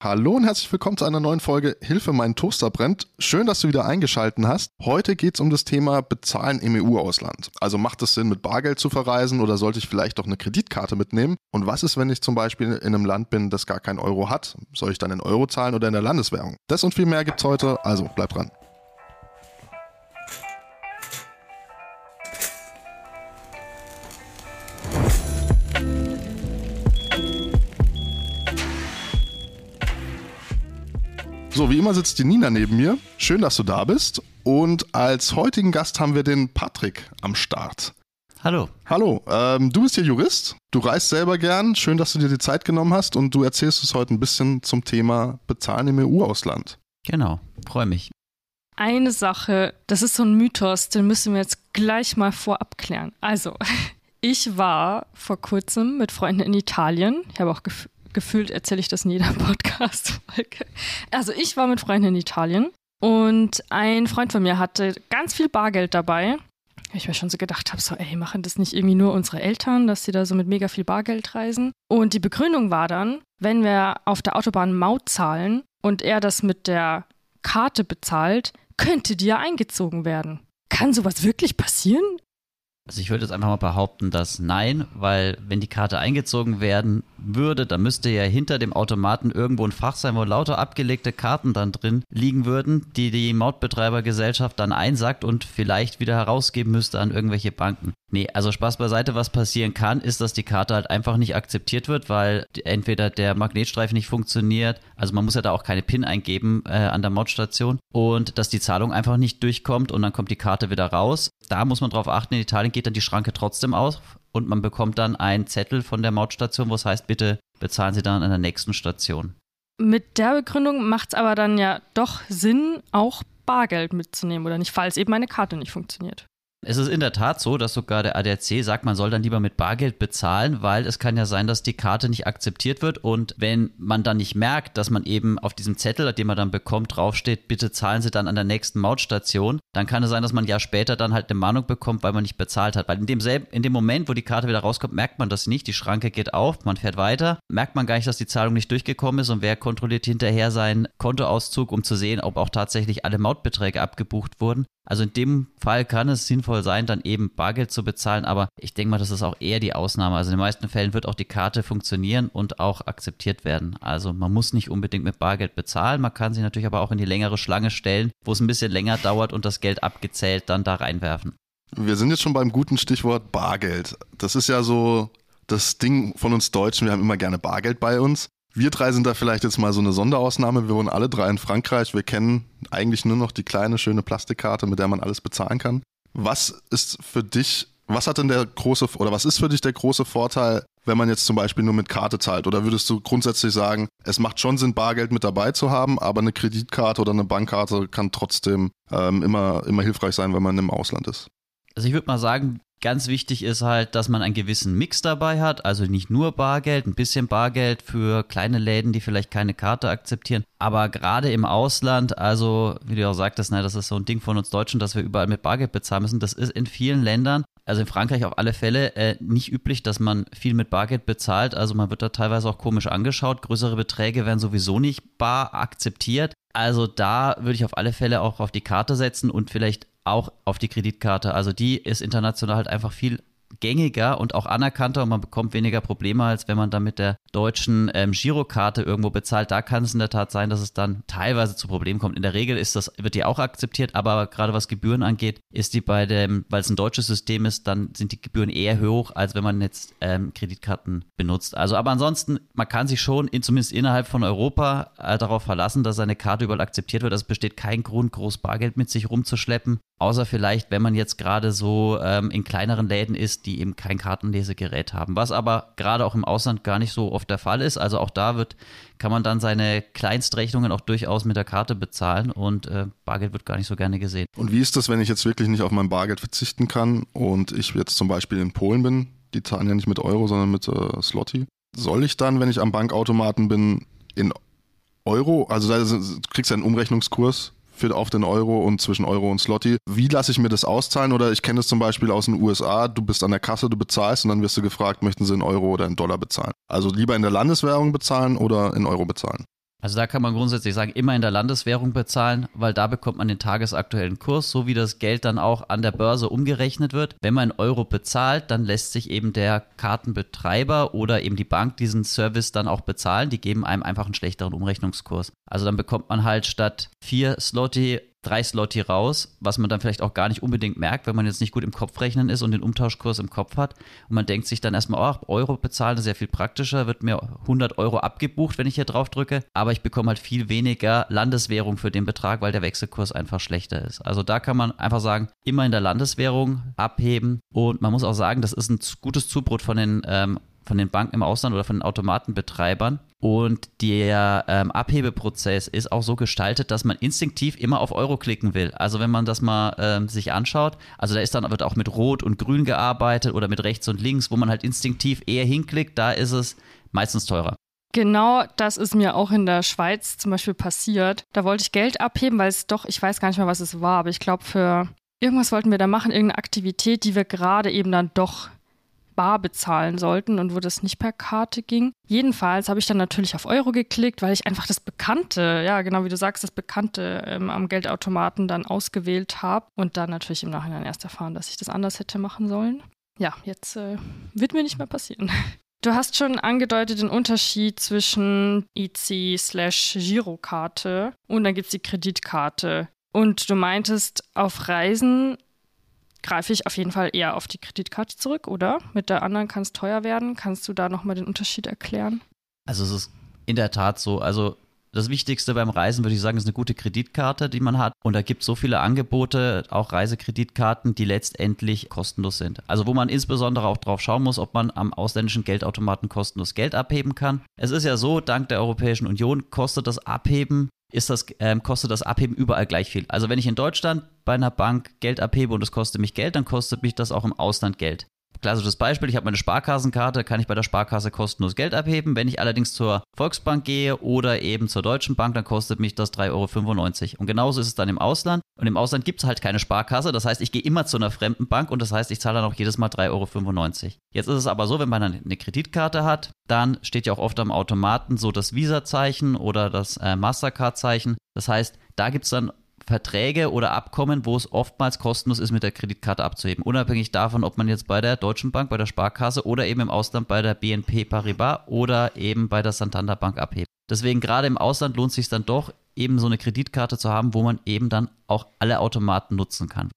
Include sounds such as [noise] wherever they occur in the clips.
Hallo und herzlich willkommen zu einer neuen Folge Hilfe, mein Toaster brennt. Schön, dass du wieder eingeschalten hast. Heute geht es um das Thema Bezahlen im EU-Ausland. Also macht es Sinn, mit Bargeld zu verreisen oder sollte ich vielleicht doch eine Kreditkarte mitnehmen? Und was ist, wenn ich zum Beispiel in einem Land bin, das gar kein Euro hat? Soll ich dann in Euro zahlen oder in der Landeswährung? Das und viel mehr gibt's heute, also bleib dran. So, wie immer sitzt die Nina neben mir. Schön, dass du da bist. Und als heutigen Gast haben wir den Patrick am Start. Hallo. Hallo, ähm, du bist hier Jurist, du reist selber gern. Schön, dass du dir die Zeit genommen hast und du erzählst uns heute ein bisschen zum Thema Bezahlen im EU-Ausland. Genau, freue mich. Eine Sache, das ist so ein Mythos, den müssen wir jetzt gleich mal vorab klären. Also, [laughs] ich war vor kurzem mit Freunden in Italien. Ich habe auch gef gefühlt erzähle ich das in jeder [laughs] Podcast-Folge. Also ich war mit Freunden in Italien und ein Freund von mir hatte ganz viel Bargeld dabei. Ich mir schon so gedacht habe, so, ey, machen das nicht irgendwie nur unsere Eltern, dass sie da so mit mega viel Bargeld reisen? Und die Begründung war dann, wenn wir auf der Autobahn Maut zahlen und er das mit der Karte bezahlt, könnte die ja eingezogen werden. Kann sowas wirklich passieren? Also ich würde jetzt einfach mal behaupten, dass nein, weil wenn die Karte eingezogen werden würde, dann müsste ja hinter dem Automaten irgendwo ein Fach sein, wo lauter abgelegte Karten dann drin liegen würden, die die Mautbetreibergesellschaft dann einsackt und vielleicht wieder herausgeben müsste an irgendwelche Banken. Nee, also Spaß beiseite, was passieren kann, ist, dass die Karte halt einfach nicht akzeptiert wird, weil entweder der Magnetstreifen nicht funktioniert, also man muss ja da auch keine PIN eingeben äh, an der Mautstation und dass die Zahlung einfach nicht durchkommt und dann kommt die Karte wieder raus. Da muss man drauf achten, in Italien geht dann die Schranke trotzdem auf und man bekommt dann einen Zettel von der Mautstation, wo es heißt, bitte bezahlen Sie dann an der nächsten Station. Mit der Begründung macht es aber dann ja doch Sinn, auch Bargeld mitzunehmen oder nicht, falls eben meine Karte nicht funktioniert. Es ist in der Tat so, dass sogar der ADAC sagt, man soll dann lieber mit Bargeld bezahlen, weil es kann ja sein, dass die Karte nicht akzeptiert wird und wenn man dann nicht merkt, dass man eben auf diesem Zettel, den man dann bekommt, draufsteht, bitte zahlen Sie dann an der nächsten Mautstation, dann kann es sein, dass man ein Jahr später dann halt eine Mahnung bekommt, weil man nicht bezahlt hat. Weil in dem, selben, in dem Moment, wo die Karte wieder rauskommt, merkt man das nicht, die Schranke geht auf, man fährt weiter, merkt man gar nicht, dass die Zahlung nicht durchgekommen ist und wer kontrolliert hinterher seinen Kontoauszug, um zu sehen, ob auch tatsächlich alle Mautbeträge abgebucht wurden. Also in dem Fall kann es sinnvoll sein, dann eben Bargeld zu bezahlen, aber ich denke mal, das ist auch eher die Ausnahme. Also in den meisten Fällen wird auch die Karte funktionieren und auch akzeptiert werden. Also man muss nicht unbedingt mit Bargeld bezahlen, man kann sich natürlich aber auch in die längere Schlange stellen, wo es ein bisschen länger dauert und das Geld abgezählt dann da reinwerfen. Wir sind jetzt schon beim guten Stichwort Bargeld. Das ist ja so das Ding von uns Deutschen, wir haben immer gerne Bargeld bei uns. Wir drei sind da vielleicht jetzt mal so eine Sonderausnahme. Wir wohnen alle drei in Frankreich. Wir kennen eigentlich nur noch die kleine, schöne Plastikkarte, mit der man alles bezahlen kann. Was ist für dich, was hat denn der große, oder was ist für dich der große Vorteil, wenn man jetzt zum Beispiel nur mit Karte zahlt? Oder würdest du grundsätzlich sagen, es macht schon Sinn, Bargeld mit dabei zu haben, aber eine Kreditkarte oder eine Bankkarte kann trotzdem ähm, immer, immer hilfreich sein, wenn man im Ausland ist? Also ich würde mal sagen, Ganz wichtig ist halt, dass man einen gewissen Mix dabei hat, also nicht nur Bargeld, ein bisschen Bargeld für kleine Läden, die vielleicht keine Karte akzeptieren, aber gerade im Ausland, also wie du auch sagtest, ne, das ist so ein Ding von uns Deutschen, dass wir überall mit Bargeld bezahlen müssen, das ist in vielen Ländern, also in Frankreich auf alle Fälle äh, nicht üblich, dass man viel mit Bargeld bezahlt, also man wird da teilweise auch komisch angeschaut, größere Beträge werden sowieso nicht bar akzeptiert. Also da würde ich auf alle Fälle auch auf die Karte setzen und vielleicht auch auf die Kreditkarte. Also die ist international halt einfach viel gängiger und auch anerkannter und man bekommt weniger Probleme, als wenn man dann mit der deutschen ähm, Girokarte irgendwo bezahlt. Da kann es in der Tat sein, dass es dann teilweise zu Problemen kommt. In der Regel ist das, wird die auch akzeptiert, aber gerade was Gebühren angeht, ist die bei dem, weil es ein deutsches System ist, dann sind die Gebühren eher hoch, als wenn man jetzt ähm, Kreditkarten benutzt. Also, aber ansonsten, man kann sich schon in, zumindest innerhalb von Europa äh, darauf verlassen, dass seine Karte überall akzeptiert wird. Es besteht kein Grund, groß Bargeld mit sich rumzuschleppen. Außer vielleicht, wenn man jetzt gerade so ähm, in kleineren Läden ist, die eben kein Kartenlesegerät haben. Was aber gerade auch im Ausland gar nicht so oft der Fall ist. Also auch da wird, kann man dann seine Kleinstrechnungen auch durchaus mit der Karte bezahlen und äh, Bargeld wird gar nicht so gerne gesehen. Und wie ist das, wenn ich jetzt wirklich nicht auf mein Bargeld verzichten kann und ich jetzt zum Beispiel in Polen bin? Die zahlen ja nicht mit Euro, sondern mit äh, Slotty. Soll ich dann, wenn ich am Bankautomaten bin, in Euro, also du kriegst ja einen Umrechnungskurs für auf den Euro und zwischen Euro und Slotty. Wie lasse ich mir das auszahlen? Oder ich kenne es zum Beispiel aus den USA, du bist an der Kasse, du bezahlst und dann wirst du gefragt, möchten sie in Euro oder in Dollar bezahlen. Also lieber in der Landeswährung bezahlen oder in Euro bezahlen. Also da kann man grundsätzlich sagen, immer in der Landeswährung bezahlen, weil da bekommt man den tagesaktuellen Kurs, so wie das Geld dann auch an der Börse umgerechnet wird. Wenn man in Euro bezahlt, dann lässt sich eben der Kartenbetreiber oder eben die Bank diesen Service dann auch bezahlen. Die geben einem einfach einen schlechteren Umrechnungskurs. Also dann bekommt man halt statt vier Slotty drei Slotty raus, was man dann vielleicht auch gar nicht unbedingt merkt, wenn man jetzt nicht gut im Kopf rechnen ist und den Umtauschkurs im Kopf hat. Und man denkt sich dann erstmal, oh, Euro bezahlen ist sehr viel praktischer, wird mir 100 Euro abgebucht, wenn ich hier drauf drücke, aber ich bekomme halt viel weniger Landeswährung für den Betrag, weil der Wechselkurs einfach schlechter ist. Also da kann man einfach sagen, immer in der Landeswährung abheben und man muss auch sagen, das ist ein gutes Zubrot von den ähm, von den Banken im Ausland oder von den Automatenbetreibern. Und der ähm, Abhebeprozess ist auch so gestaltet, dass man instinktiv immer auf Euro klicken will. Also wenn man das mal ähm, sich anschaut, also da ist dann wird auch mit Rot und Grün gearbeitet oder mit rechts und links, wo man halt instinktiv eher hinklickt, da ist es meistens teurer. Genau das ist mir auch in der Schweiz zum Beispiel passiert. Da wollte ich Geld abheben, weil es doch, ich weiß gar nicht mehr, was es war, aber ich glaube, für irgendwas wollten wir da machen, irgendeine Aktivität, die wir gerade eben dann doch bar bezahlen sollten und wo das nicht per Karte ging. Jedenfalls habe ich dann natürlich auf Euro geklickt, weil ich einfach das Bekannte, ja, genau wie du sagst, das Bekannte ähm, am Geldautomaten dann ausgewählt habe und dann natürlich im Nachhinein erst erfahren, dass ich das anders hätte machen sollen. Ja, jetzt äh, wird mir nicht mehr passieren. [laughs] Du hast schon angedeutet den Unterschied zwischen IC slash Girokarte und dann gibt es die Kreditkarte. Und du meintest, auf Reisen greife ich auf jeden Fall eher auf die Kreditkarte zurück, oder? Mit der anderen kann es teuer werden. Kannst du da nochmal den Unterschied erklären? Also es ist in der Tat so. Also das Wichtigste beim Reisen, würde ich sagen, ist eine gute Kreditkarte, die man hat. Und da gibt es so viele Angebote, auch Reisekreditkarten, die letztendlich kostenlos sind. Also wo man insbesondere auch drauf schauen muss, ob man am ausländischen Geldautomaten kostenlos Geld abheben kann. Es ist ja so, dank der Europäischen Union kostet das Abheben ist das, ähm, kostet das Abheben überall gleich viel. Also wenn ich in Deutschland bei einer Bank Geld abhebe und es kostet mich Geld, dann kostet mich das auch im Ausland Geld. Klassisches Beispiel, ich habe meine Sparkassenkarte, kann ich bei der Sparkasse kostenlos Geld abheben. Wenn ich allerdings zur Volksbank gehe oder eben zur Deutschen Bank, dann kostet mich das 3,95 Euro. Und genauso ist es dann im Ausland. Und im Ausland gibt es halt keine Sparkasse. Das heißt, ich gehe immer zu einer fremden Bank und das heißt, ich zahle dann auch jedes Mal 3,95 Euro. Jetzt ist es aber so, wenn man eine Kreditkarte hat, dann steht ja auch oft am Automaten so das Visa-Zeichen oder das äh, Mastercard-Zeichen. Das heißt, da gibt es dann Verträge oder Abkommen, wo es oftmals kostenlos ist, mit der Kreditkarte abzuheben. Unabhängig davon, ob man jetzt bei der Deutschen Bank, bei der Sparkasse oder eben im Ausland bei der BNP Paribas oder eben bei der Santander Bank abhebt. Deswegen gerade im Ausland lohnt es sich dann doch, eben so eine Kreditkarte zu haben, wo man eben dann auch alle Automaten nutzen kann.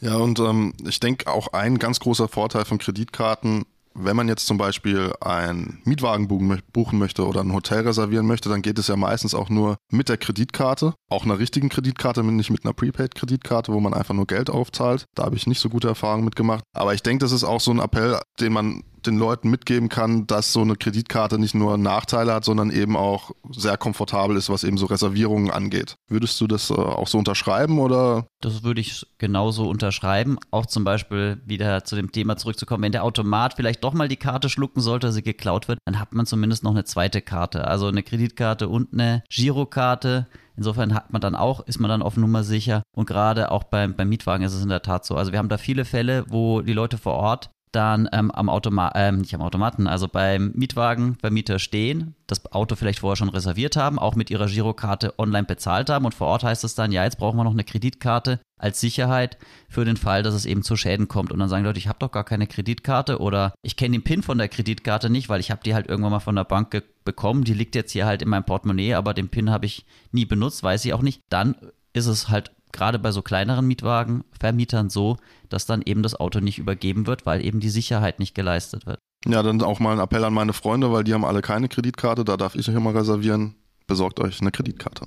Ja, und ähm, ich denke auch ein ganz großer Vorteil von Kreditkarten wenn man jetzt zum Beispiel einen Mietwagen buchen möchte oder ein Hotel reservieren möchte, dann geht es ja meistens auch nur mit der Kreditkarte, auch einer richtigen Kreditkarte, nicht mit einer Prepaid-Kreditkarte, wo man einfach nur Geld aufzahlt. Da habe ich nicht so gute Erfahrungen mitgemacht. Aber ich denke, das ist auch so ein Appell, den man den Leuten mitgeben kann, dass so eine Kreditkarte nicht nur Nachteile hat, sondern eben auch sehr komfortabel ist, was eben so Reservierungen angeht. Würdest du das äh, auch so unterschreiben oder? Das würde ich genauso unterschreiben. Auch zum Beispiel wieder zu dem Thema zurückzukommen, wenn der Automat vielleicht doch mal die Karte schlucken sollte, sie geklaut wird, dann hat man zumindest noch eine zweite Karte. Also eine Kreditkarte und eine Girokarte. Insofern hat man dann auch, ist man dann auf Nummer sicher. Und gerade auch beim, beim Mietwagen ist es in der Tat so. Also wir haben da viele Fälle, wo die Leute vor Ort dann ähm, am Automat, ähm, nicht am Automaten, also beim Mietwagen beim Mieter stehen, das Auto vielleicht vorher schon reserviert haben, auch mit ihrer Girokarte online bezahlt haben. Und vor Ort heißt es dann, ja, jetzt brauchen wir noch eine Kreditkarte als Sicherheit für den Fall, dass es eben zu Schäden kommt. Und dann sagen Leute, ich habe doch gar keine Kreditkarte oder ich kenne den PIN von der Kreditkarte nicht, weil ich habe die halt irgendwann mal von der Bank bekommen, die liegt jetzt hier halt in meinem Portemonnaie, aber den PIN habe ich nie benutzt, weiß ich auch nicht. Dann ist es halt gerade bei so kleineren Mietwagenvermietern so, dass dann eben das Auto nicht übergeben wird, weil eben die Sicherheit nicht geleistet wird. Ja, dann auch mal ein Appell an meine Freunde, weil die haben alle keine Kreditkarte, da darf ich euch immer reservieren. Besorgt euch eine Kreditkarte.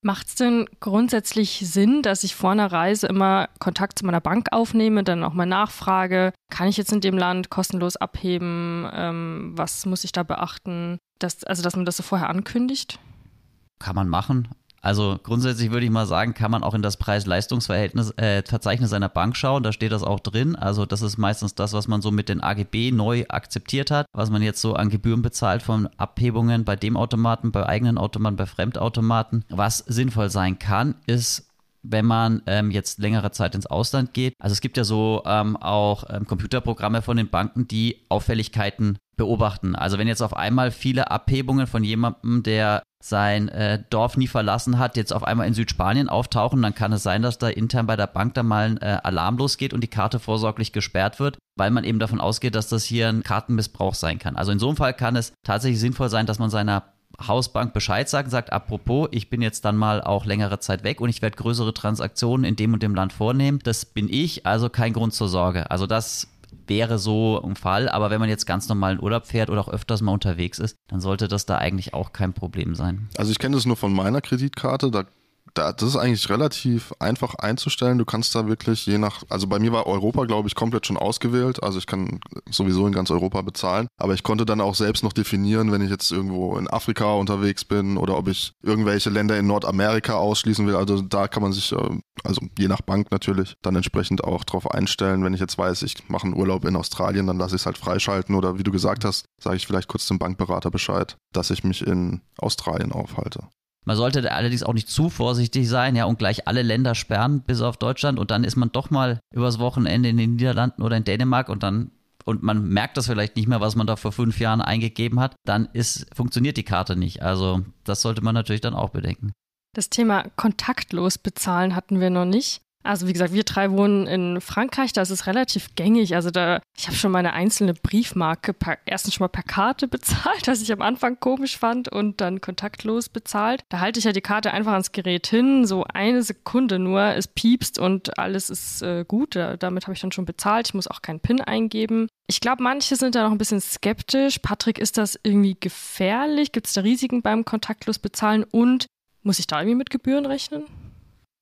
Macht es denn grundsätzlich Sinn, dass ich vor einer Reise immer Kontakt zu meiner Bank aufnehme, dann auch mal nachfrage, kann ich jetzt in dem Land kostenlos abheben? Ähm, was muss ich da beachten? Dass, also, dass man das so vorher ankündigt? Kann man machen. Also grundsätzlich würde ich mal sagen, kann man auch in das Preis-Leistungs-Verhältnis äh, Verzeichnis einer Bank schauen. Da steht das auch drin. Also das ist meistens das, was man so mit den AGB neu akzeptiert hat, was man jetzt so an Gebühren bezahlt von Abhebungen bei dem Automaten, bei eigenen Automaten, bei Fremdautomaten. Was sinnvoll sein kann, ist wenn man ähm, jetzt längere Zeit ins Ausland geht. Also es gibt ja so ähm, auch ähm, Computerprogramme von den Banken, die Auffälligkeiten beobachten. Also wenn jetzt auf einmal viele Abhebungen von jemandem, der sein äh, Dorf nie verlassen hat, jetzt auf einmal in Südspanien auftauchen, dann kann es sein, dass da intern bei der Bank dann mal ein äh, Alarm losgeht und die Karte vorsorglich gesperrt wird, weil man eben davon ausgeht, dass das hier ein Kartenmissbrauch sein kann. Also in so einem Fall kann es tatsächlich sinnvoll sein, dass man seiner Hausbank Bescheid sagt, sagt, apropos, ich bin jetzt dann mal auch längere Zeit weg und ich werde größere Transaktionen in dem und dem Land vornehmen. Das bin ich, also kein Grund zur Sorge. Also das wäre so ein Fall, aber wenn man jetzt ganz normal in Urlaub fährt oder auch öfters mal unterwegs ist, dann sollte das da eigentlich auch kein Problem sein. Also ich kenne das nur von meiner Kreditkarte, da da, das ist eigentlich relativ einfach einzustellen. Du kannst da wirklich je nach, also bei mir war Europa, glaube ich, komplett schon ausgewählt. Also ich kann sowieso in ganz Europa bezahlen. Aber ich konnte dann auch selbst noch definieren, wenn ich jetzt irgendwo in Afrika unterwegs bin oder ob ich irgendwelche Länder in Nordamerika ausschließen will. Also da kann man sich, äh, also je nach Bank natürlich, dann entsprechend auch drauf einstellen. Wenn ich jetzt weiß, ich mache einen Urlaub in Australien, dann lasse ich es halt freischalten. Oder wie du gesagt hast, sage ich vielleicht kurz dem Bankberater Bescheid, dass ich mich in Australien aufhalte. Man sollte allerdings auch nicht zu vorsichtig sein, ja, und gleich alle Länder sperren, bis auf Deutschland. Und dann ist man doch mal übers Wochenende in den Niederlanden oder in Dänemark und dann und man merkt das vielleicht nicht mehr, was man da vor fünf Jahren eingegeben hat, dann ist, funktioniert die Karte nicht. Also das sollte man natürlich dann auch bedenken. Das Thema kontaktlos bezahlen hatten wir noch nicht. Also wie gesagt, wir drei wohnen in Frankreich, da ist es relativ gängig. Also da, ich habe schon meine einzelne Briefmarke per, erstens schon mal per Karte [laughs] bezahlt, was ich am Anfang komisch fand und dann kontaktlos bezahlt. Da halte ich ja die Karte einfach ans Gerät hin, so eine Sekunde nur, es piepst und alles ist äh, gut. Da, damit habe ich dann schon bezahlt. Ich muss auch keinen PIN eingeben. Ich glaube, manche sind da noch ein bisschen skeptisch. Patrick, ist das irgendwie gefährlich? Gibt es da Risiken beim kontaktlos bezahlen und muss ich da irgendwie mit Gebühren rechnen?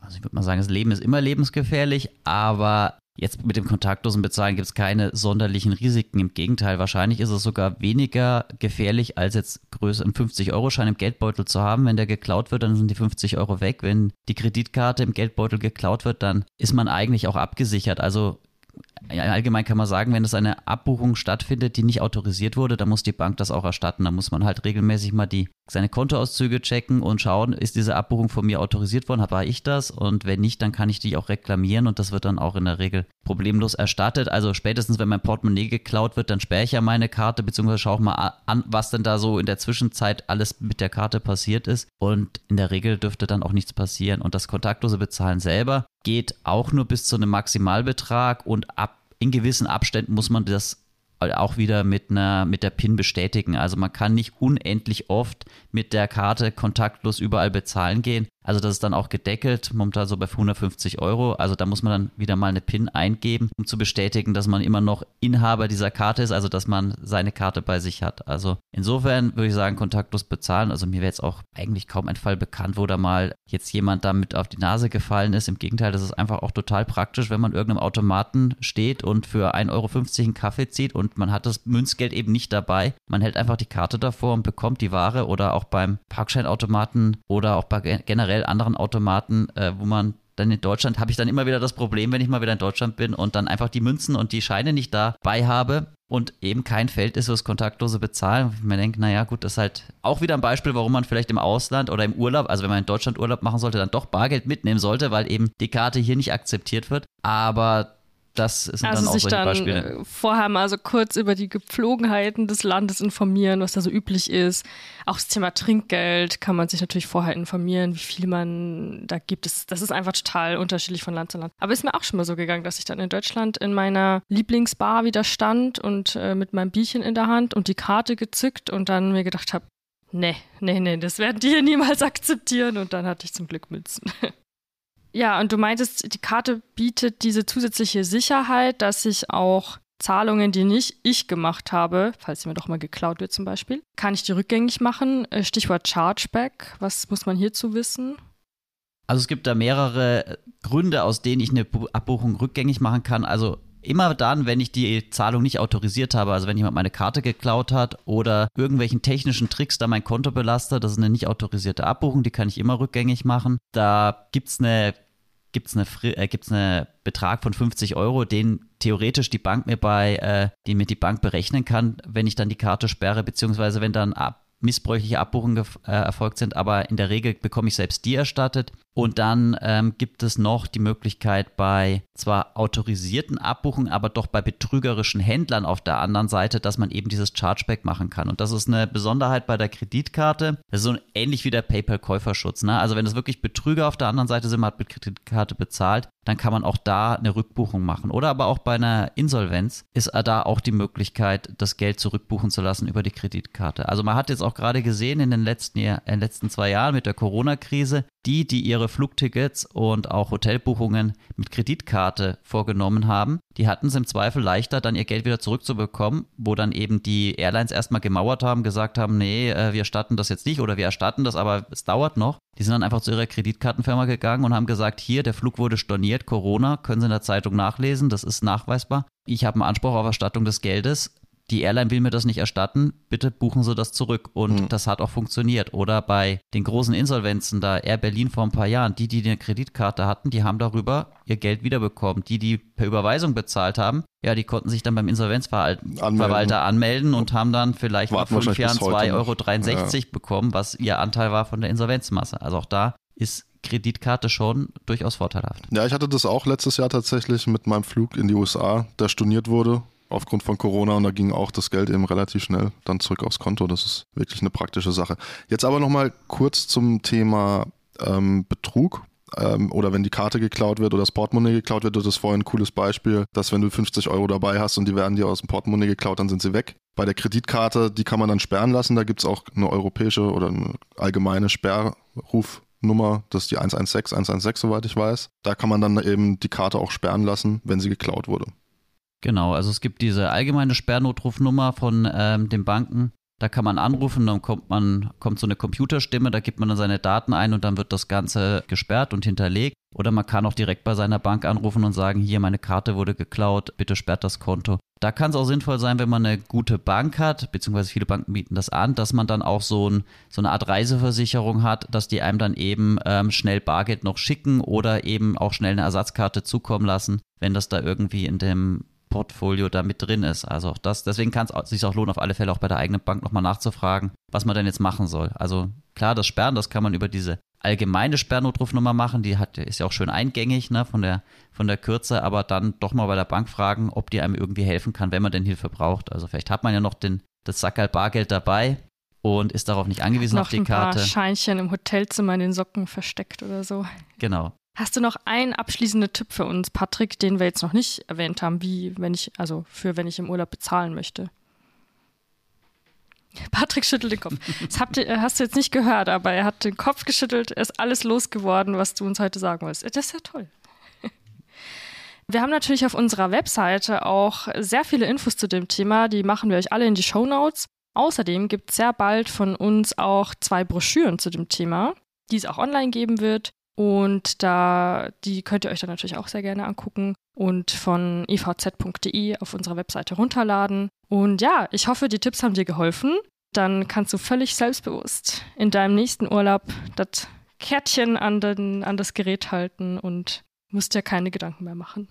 Also ich würde mal sagen, das Leben ist immer lebensgefährlich, aber jetzt mit dem kontaktlosen Bezahlen gibt es keine sonderlichen Risiken. Im Gegenteil, wahrscheinlich ist es sogar weniger gefährlich, als jetzt größer einen 50-Euro-Schein im Geldbeutel zu haben. Wenn der geklaut wird, dann sind die 50 Euro weg. Wenn die Kreditkarte im Geldbeutel geklaut wird, dann ist man eigentlich auch abgesichert. Also allgemein kann man sagen, wenn es eine Abbuchung stattfindet, die nicht autorisiert wurde, dann muss die Bank das auch erstatten. Da muss man halt regelmäßig mal die, seine Kontoauszüge checken und schauen, ist diese Abbuchung von mir autorisiert worden, war ich das? Und wenn nicht, dann kann ich die auch reklamieren und das wird dann auch in der Regel problemlos erstattet. Also spätestens, wenn mein Portemonnaie geklaut wird, dann sperre ich ja meine Karte, beziehungsweise schaue mal an, was denn da so in der Zwischenzeit alles mit der Karte passiert ist. Und in der Regel dürfte dann auch nichts passieren. Und das kontaktlose Bezahlen selber geht auch nur bis zu einem Maximalbetrag und ab in gewissen Abständen muss man das auch wieder mit einer mit der PIN bestätigen. Also man kann nicht unendlich oft mit der Karte kontaktlos überall bezahlen gehen. Also das ist dann auch gedeckelt, momentan so bei 150 Euro. Also da muss man dann wieder mal eine PIN eingeben, um zu bestätigen, dass man immer noch Inhaber dieser Karte ist, also dass man seine Karte bei sich hat. Also insofern würde ich sagen, kontaktlos bezahlen. Also mir wäre jetzt auch eigentlich kaum ein Fall bekannt, wo da mal jetzt jemand damit auf die Nase gefallen ist. Im Gegenteil, das ist einfach auch total praktisch, wenn man irgendeinem Automaten steht und für 1,50 Euro einen Kaffee zieht und man hat das Münzgeld eben nicht dabei. Man hält einfach die Karte davor und bekommt die Ware oder auch beim Parkscheinautomaten oder auch bei generell generell anderen Automaten, äh, wo man dann in Deutschland habe ich dann immer wieder das Problem, wenn ich mal wieder in Deutschland bin und dann einfach die Münzen und die Scheine nicht dabei habe und eben kein Feld ist fürs kontaktlose Bezahlen. Ich mir denke, naja, gut, das ist halt auch wieder ein Beispiel, warum man vielleicht im Ausland oder im Urlaub, also wenn man in Deutschland Urlaub machen sollte, dann doch Bargeld mitnehmen sollte, weil eben die Karte hier nicht akzeptiert wird. Aber das sind also dann auch sich dann Beispiele. äh, vorher mal so kurz über die Gepflogenheiten des Landes informieren, was da so üblich ist. Auch das Thema Trinkgeld kann man sich natürlich vorher informieren, wie viel man da gibt. Das, das ist einfach total unterschiedlich von Land zu Land. Aber ist mir auch schon mal so gegangen, dass ich dann in Deutschland in meiner Lieblingsbar wieder stand und äh, mit meinem Bierchen in der Hand und die Karte gezückt und dann mir gedacht habe, nee, nee, nee, das werden die hier niemals [laughs] akzeptieren. Und dann hatte ich zum Glück Münzen. [laughs] Ja, und du meintest, die Karte bietet diese zusätzliche Sicherheit, dass ich auch Zahlungen, die nicht ich gemacht habe, falls sie mir doch mal geklaut wird zum Beispiel, kann ich die rückgängig machen. Äh, Stichwort Chargeback. Was muss man hierzu wissen? Also es gibt da mehrere Gründe, aus denen ich eine Bu- Abbuchung rückgängig machen kann. Also immer dann, wenn ich die Zahlung nicht autorisiert habe, also wenn jemand meine Karte geklaut hat oder irgendwelchen technischen Tricks da mein Konto belastet, das ist eine nicht autorisierte Abbuchung, die kann ich immer rückgängig machen. Da gibt es eine gibt es eine, äh, gibt's Betrag von 50 Euro, den theoretisch die Bank mir bei, äh, den mir die Bank berechnen kann, wenn ich dann die Karte sperre, beziehungsweise wenn dann ab, missbräuchliche Abbuchungen äh, erfolgt sind, aber in der Regel bekomme ich selbst die erstattet. Und dann ähm, gibt es noch die Möglichkeit bei zwar autorisierten Abbuchungen, aber doch bei betrügerischen Händlern auf der anderen Seite, dass man eben dieses Chargeback machen kann. Und das ist eine Besonderheit bei der Kreditkarte. Das ist so ähnlich wie der PayPal-Käuferschutz. Ne? Also wenn es wirklich Betrüger auf der anderen Seite sind, man hat mit Kreditkarte bezahlt, dann kann man auch da eine Rückbuchung machen. Oder aber auch bei einer Insolvenz ist da auch die Möglichkeit, das Geld zurückbuchen zu lassen über die Kreditkarte. Also man hat jetzt auch gerade gesehen in den letzten, in den letzten zwei Jahren mit der Corona-Krise, die, die ihre Flugtickets und auch Hotelbuchungen mit Kreditkarte vorgenommen haben, die hatten es im Zweifel leichter, dann ihr Geld wieder zurückzubekommen, wo dann eben die Airlines erstmal gemauert haben, gesagt haben, nee, äh, wir erstatten das jetzt nicht oder wir erstatten das, aber es dauert noch. Die sind dann einfach zu ihrer Kreditkartenfirma gegangen und haben gesagt, hier, der Flug wurde storniert, Corona, können Sie in der Zeitung nachlesen, das ist nachweisbar. Ich habe einen Anspruch auf Erstattung des Geldes die Airline will mir das nicht erstatten, bitte buchen Sie das zurück. Und mhm. das hat auch funktioniert. Oder bei den großen Insolvenzen, da Air Berlin vor ein paar Jahren, die, die eine Kreditkarte hatten, die haben darüber ihr Geld wiederbekommen. Die, die per Überweisung bezahlt haben, ja, die konnten sich dann beim Insolvenzverwalter anmelden, anmelden und haben dann vielleicht nach fünf Jahren 2,63 Euro ja. bekommen, was ihr Anteil war von der Insolvenzmasse. Also auch da ist Kreditkarte schon durchaus vorteilhaft. Ja, ich hatte das auch letztes Jahr tatsächlich mit meinem Flug in die USA, der storniert wurde aufgrund von Corona und da ging auch das Geld eben relativ schnell dann zurück aufs Konto. Das ist wirklich eine praktische Sache. Jetzt aber nochmal kurz zum Thema ähm, Betrug ähm, oder wenn die Karte geklaut wird oder das Portemonnaie geklaut wird. Das ist vorhin ein cooles Beispiel, dass wenn du 50 Euro dabei hast und die werden dir aus dem Portemonnaie geklaut, dann sind sie weg. Bei der Kreditkarte, die kann man dann sperren lassen. Da gibt es auch eine europäische oder eine allgemeine Sperrrufnummer, das ist die 116, 116, soweit ich weiß. Da kann man dann eben die Karte auch sperren lassen, wenn sie geklaut wurde. Genau, also es gibt diese allgemeine Sperrnotrufnummer von ähm, den Banken. Da kann man anrufen, dann kommt man, kommt so eine Computerstimme, da gibt man dann seine Daten ein und dann wird das Ganze gesperrt und hinterlegt. Oder man kann auch direkt bei seiner Bank anrufen und sagen, hier, meine Karte wurde geklaut, bitte sperrt das Konto. Da kann es auch sinnvoll sein, wenn man eine gute Bank hat, beziehungsweise viele Banken bieten das an, dass man dann auch so, ein, so eine Art Reiseversicherung hat, dass die einem dann eben ähm, schnell Bargeld noch schicken oder eben auch schnell eine Ersatzkarte zukommen lassen, wenn das da irgendwie in dem Portfolio da mit drin ist. Also auch das, deswegen kann es sich auch lohnen, auf alle Fälle auch bei der eigenen Bank nochmal nachzufragen, was man denn jetzt machen soll. Also klar, das Sperren, das kann man über diese allgemeine Sperrnotrufnummer machen, die hat, ist ja auch schön eingängig ne, von, der, von der Kürze, aber dann doch mal bei der Bank fragen, ob die einem irgendwie helfen kann, wenn man denn Hilfe braucht. Also vielleicht hat man ja noch den, das Sackerl Bargeld dabei und ist darauf nicht angewiesen noch auf die Karte. Ein paar Scheinchen im Hotelzimmer in den Socken versteckt oder so. Genau. Hast du noch einen abschließenden Tipp für uns, Patrick, den wir jetzt noch nicht erwähnt haben, wie wenn ich, also für wenn ich im Urlaub bezahlen möchte? [laughs] Patrick schüttelt den Kopf. Das habt ihr, hast du jetzt nicht gehört, aber er hat den Kopf geschüttelt, er ist alles losgeworden, was du uns heute sagen wolltest. Das ist ja toll. [laughs] Wir haben natürlich auf unserer Webseite auch sehr viele Infos zu dem Thema, die machen wir euch alle in die Show Notes. Außerdem gibt es sehr bald von uns auch zwei Broschüren zu dem Thema, die es auch online geben wird. Und da, die könnt ihr euch dann natürlich auch sehr gerne angucken und von evz.de auf unserer Webseite runterladen. Und ja, ich hoffe, die Tipps haben dir geholfen. Dann kannst du völlig selbstbewusst in deinem nächsten Urlaub das Kärtchen an, den, an das Gerät halten und musst dir keine Gedanken mehr machen.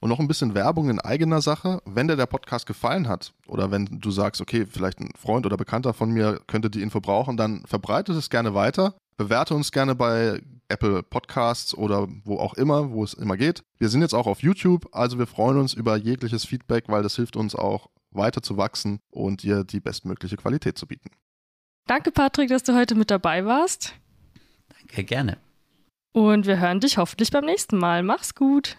Und noch ein bisschen Werbung in eigener Sache. Wenn dir der Podcast gefallen hat oder wenn du sagst, okay, vielleicht ein Freund oder Bekannter von mir könnte die Info brauchen, dann verbreite es gerne weiter. Bewerte uns gerne bei Apple Podcasts oder wo auch immer, wo es immer geht. Wir sind jetzt auch auf YouTube, also wir freuen uns über jegliches Feedback, weil das hilft uns auch weiter zu wachsen und dir die bestmögliche Qualität zu bieten. Danke, Patrick, dass du heute mit dabei warst. Danke, gerne. Und wir hören dich hoffentlich beim nächsten Mal. Mach's gut.